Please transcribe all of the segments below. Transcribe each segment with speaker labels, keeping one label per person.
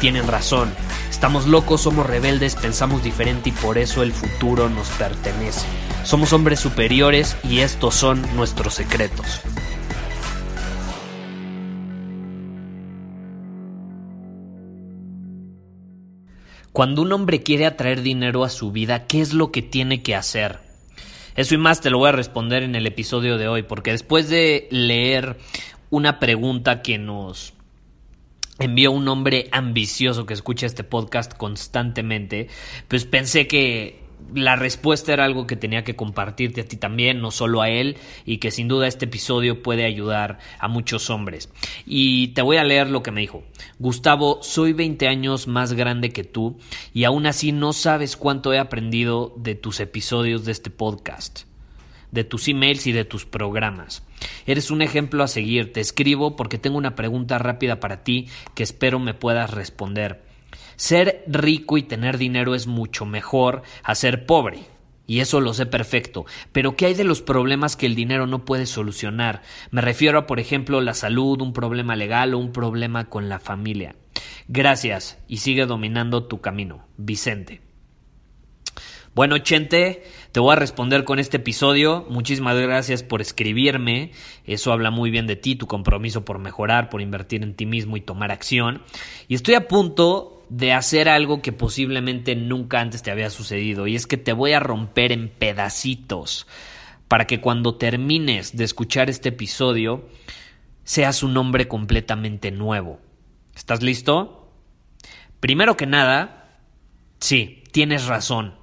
Speaker 1: tienen razón. Estamos locos, somos rebeldes, pensamos diferente y por eso el futuro nos pertenece. Somos hombres superiores y estos son nuestros secretos. Cuando un hombre quiere atraer dinero a su vida, ¿qué es lo que tiene que hacer? Eso y más te lo voy a responder en el episodio de hoy, porque después de leer una pregunta que nos envió un hombre ambicioso que escucha este podcast constantemente, pues pensé que la respuesta era algo que tenía que compartirte a ti también, no solo a él, y que sin duda este episodio puede ayudar a muchos hombres. Y te voy a leer lo que me dijo. Gustavo, soy 20 años más grande que tú y aún así no sabes cuánto he aprendido de tus episodios de este podcast, de tus emails y de tus programas. Eres un ejemplo a seguir. Te escribo porque tengo una pregunta rápida para ti que espero me puedas responder. Ser rico y tener dinero es mucho mejor a ser pobre. Y eso lo sé perfecto. Pero ¿qué hay de los problemas que el dinero no puede solucionar? Me refiero a, por ejemplo, la salud, un problema legal o un problema con la familia. Gracias y sigue dominando tu camino. Vicente. Bueno, Chente, te voy a responder con este episodio. Muchísimas gracias por escribirme. Eso habla muy bien de ti, tu compromiso por mejorar, por invertir en ti mismo y tomar acción. Y estoy a punto de hacer algo que posiblemente nunca antes te había sucedido. Y es que te voy a romper en pedacitos para que cuando termines de escuchar este episodio seas un hombre completamente nuevo. ¿Estás listo? Primero que nada, sí, tienes razón.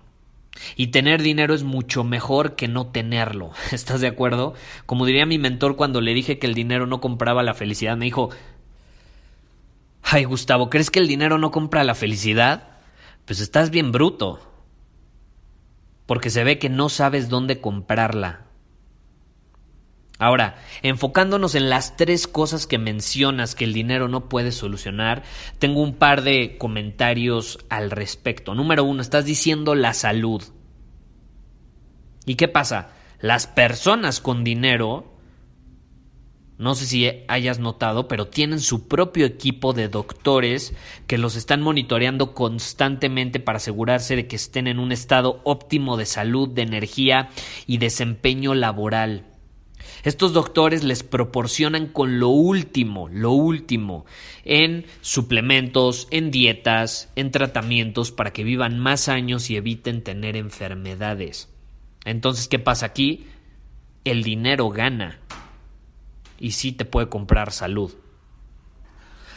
Speaker 1: Y tener dinero es mucho mejor que no tenerlo. ¿Estás de acuerdo? Como diría mi mentor cuando le dije que el dinero no compraba la felicidad, me dijo, ay Gustavo, ¿crees que el dinero no compra la felicidad? Pues estás bien bruto. Porque se ve que no sabes dónde comprarla. Ahora, enfocándonos en las tres cosas que mencionas que el dinero no puede solucionar, tengo un par de comentarios al respecto. Número uno, estás diciendo la salud. ¿Y qué pasa? Las personas con dinero, no sé si hayas notado, pero tienen su propio equipo de doctores que los están monitoreando constantemente para asegurarse de que estén en un estado óptimo de salud, de energía y desempeño laboral. Estos doctores les proporcionan con lo último, lo último, en suplementos, en dietas, en tratamientos para que vivan más años y eviten tener enfermedades. Entonces, ¿qué pasa aquí? El dinero gana y sí te puede comprar salud.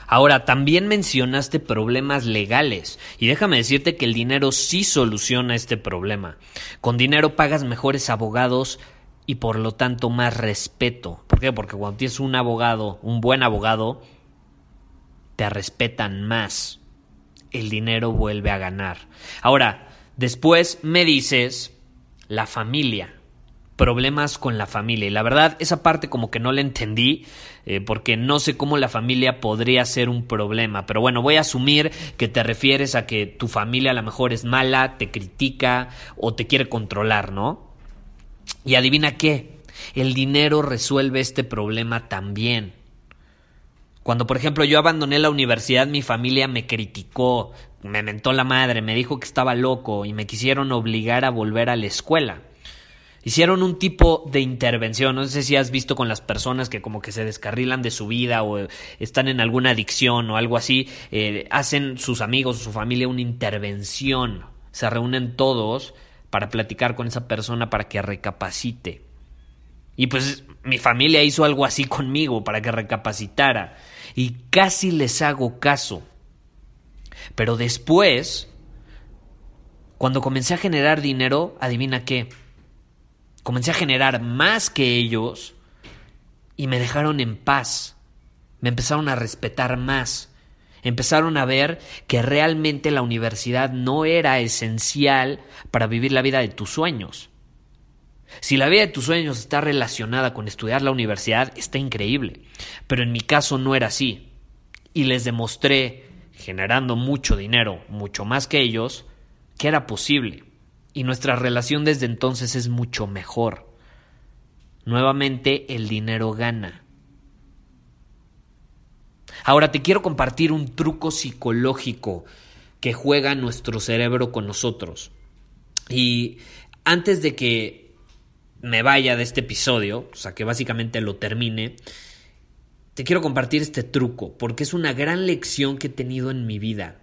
Speaker 1: Ahora, también mencionaste problemas legales y déjame decirte que el dinero sí soluciona este problema. Con dinero pagas mejores abogados, y por lo tanto más respeto. ¿Por qué? Porque cuando tienes un abogado, un buen abogado, te respetan más. El dinero vuelve a ganar. Ahora, después me dices la familia. Problemas con la familia. Y la verdad, esa parte como que no la entendí, eh, porque no sé cómo la familia podría ser un problema. Pero bueno, voy a asumir que te refieres a que tu familia a lo mejor es mala, te critica o te quiere controlar, ¿no? Y adivina qué, el dinero resuelve este problema también. Cuando, por ejemplo, yo abandoné la universidad, mi familia me criticó, me mentó la madre, me dijo que estaba loco y me quisieron obligar a volver a la escuela. Hicieron un tipo de intervención, no sé si has visto con las personas que como que se descarrilan de su vida o están en alguna adicción o algo así, eh, hacen sus amigos o su familia una intervención, se reúnen todos para platicar con esa persona para que recapacite. Y pues mi familia hizo algo así conmigo para que recapacitara. Y casi les hago caso. Pero después Cuando comencé a generar dinero, adivina qué. Comencé a generar más que ellos y me dejaron en paz. Me empezaron a respetar más. Empezaron a ver que realmente la universidad no era esencial para vivir la vida de tus sueños. Si la vida de tus sueños está relacionada con estudiar la universidad, está increíble. Pero en mi caso no era así. Y les demostré, generando mucho dinero, mucho más que ellos, que era posible. Y nuestra relación desde entonces es mucho mejor. Nuevamente el dinero gana. Ahora te quiero compartir un truco psicológico que juega nuestro cerebro con nosotros. Y antes de que me vaya de este episodio, o sea, que básicamente lo termine, te quiero compartir este truco, porque es una gran lección que he tenido en mi vida.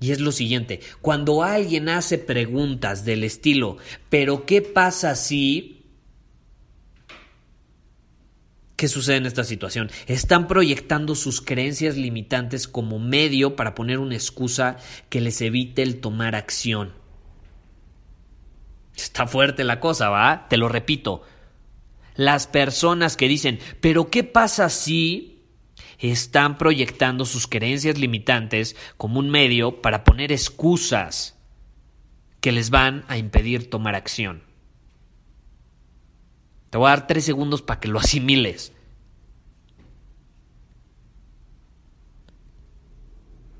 Speaker 1: Y es lo siguiente, cuando alguien hace preguntas del estilo, pero ¿qué pasa si... ¿Qué sucede en esta situación? Están proyectando sus creencias limitantes como medio para poner una excusa que les evite el tomar acción. Está fuerte la cosa, ¿va? Te lo repito. Las personas que dicen, pero ¿qué pasa si están proyectando sus creencias limitantes como un medio para poner excusas que les van a impedir tomar acción? Te voy a dar tres segundos para que lo asimiles.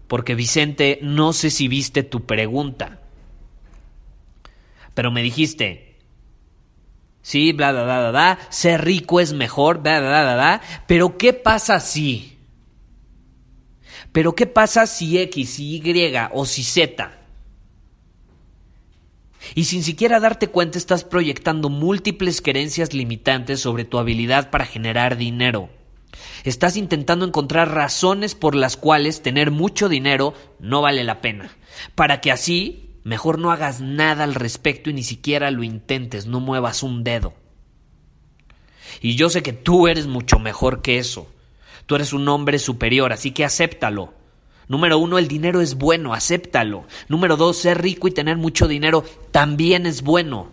Speaker 1: Porque Vicente, no sé si viste tu pregunta pero me dijiste, sí, bla, bla, bla, bla, bla, ser rico es mejor, bla, bla, bla, bla, pero ¿qué pasa si? Pero ¿qué pasa si X, si Y o si Z? Y sin siquiera darte cuenta estás proyectando múltiples creencias limitantes sobre tu habilidad para generar dinero. Estás intentando encontrar razones por las cuales tener mucho dinero no vale la pena, para que así Mejor no hagas nada al respecto y ni siquiera lo intentes, no muevas un dedo. Y yo sé que tú eres mucho mejor que eso. Tú eres un hombre superior, así que acéptalo. Número uno, el dinero es bueno, acéptalo. Número dos, ser rico y tener mucho dinero también es bueno.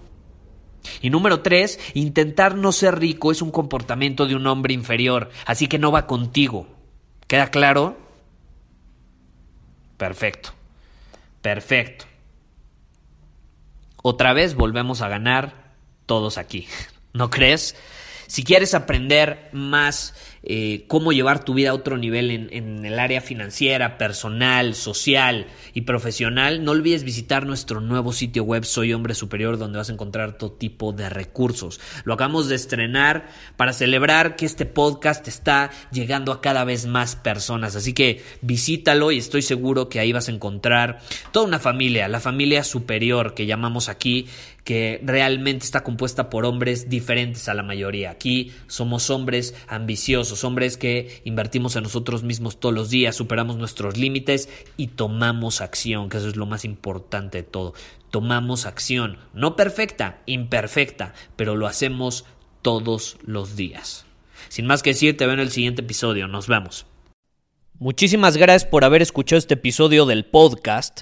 Speaker 1: Y número tres, intentar no ser rico es un comportamiento de un hombre inferior, así que no va contigo. ¿Queda claro? Perfecto. Perfecto. Otra vez volvemos a ganar todos aquí. ¿No crees? Si quieres aprender más eh, cómo llevar tu vida a otro nivel en, el área financiera, personal, social y profesional, no olvides visitar nuestro nuevo sitio web Soy Hombre Superior donde vas a encontrar todo tipo de recursos. Lo acabamos de estrenar para celebrar que este podcast está llegando a cada vez más personas. Así que visítalo y estoy seguro que ahí vas a encontrar toda una familia, la familia superior que llamamos aquí que realmente está compuesta por hombres diferentes a la mayoría. Aquí somos hombres ambiciosos, hombres que invertimos en nosotros mismos todos los días, superamos nuestros límites y tomamos acción, que eso es lo más importante de todo. Tomamos acción, no perfecta, imperfecta, pero lo hacemos todos los días. Sin más que decir, te veo en el siguiente episodio. Nos vemos. Muchísimas gracias por haber escuchado este episodio del podcast.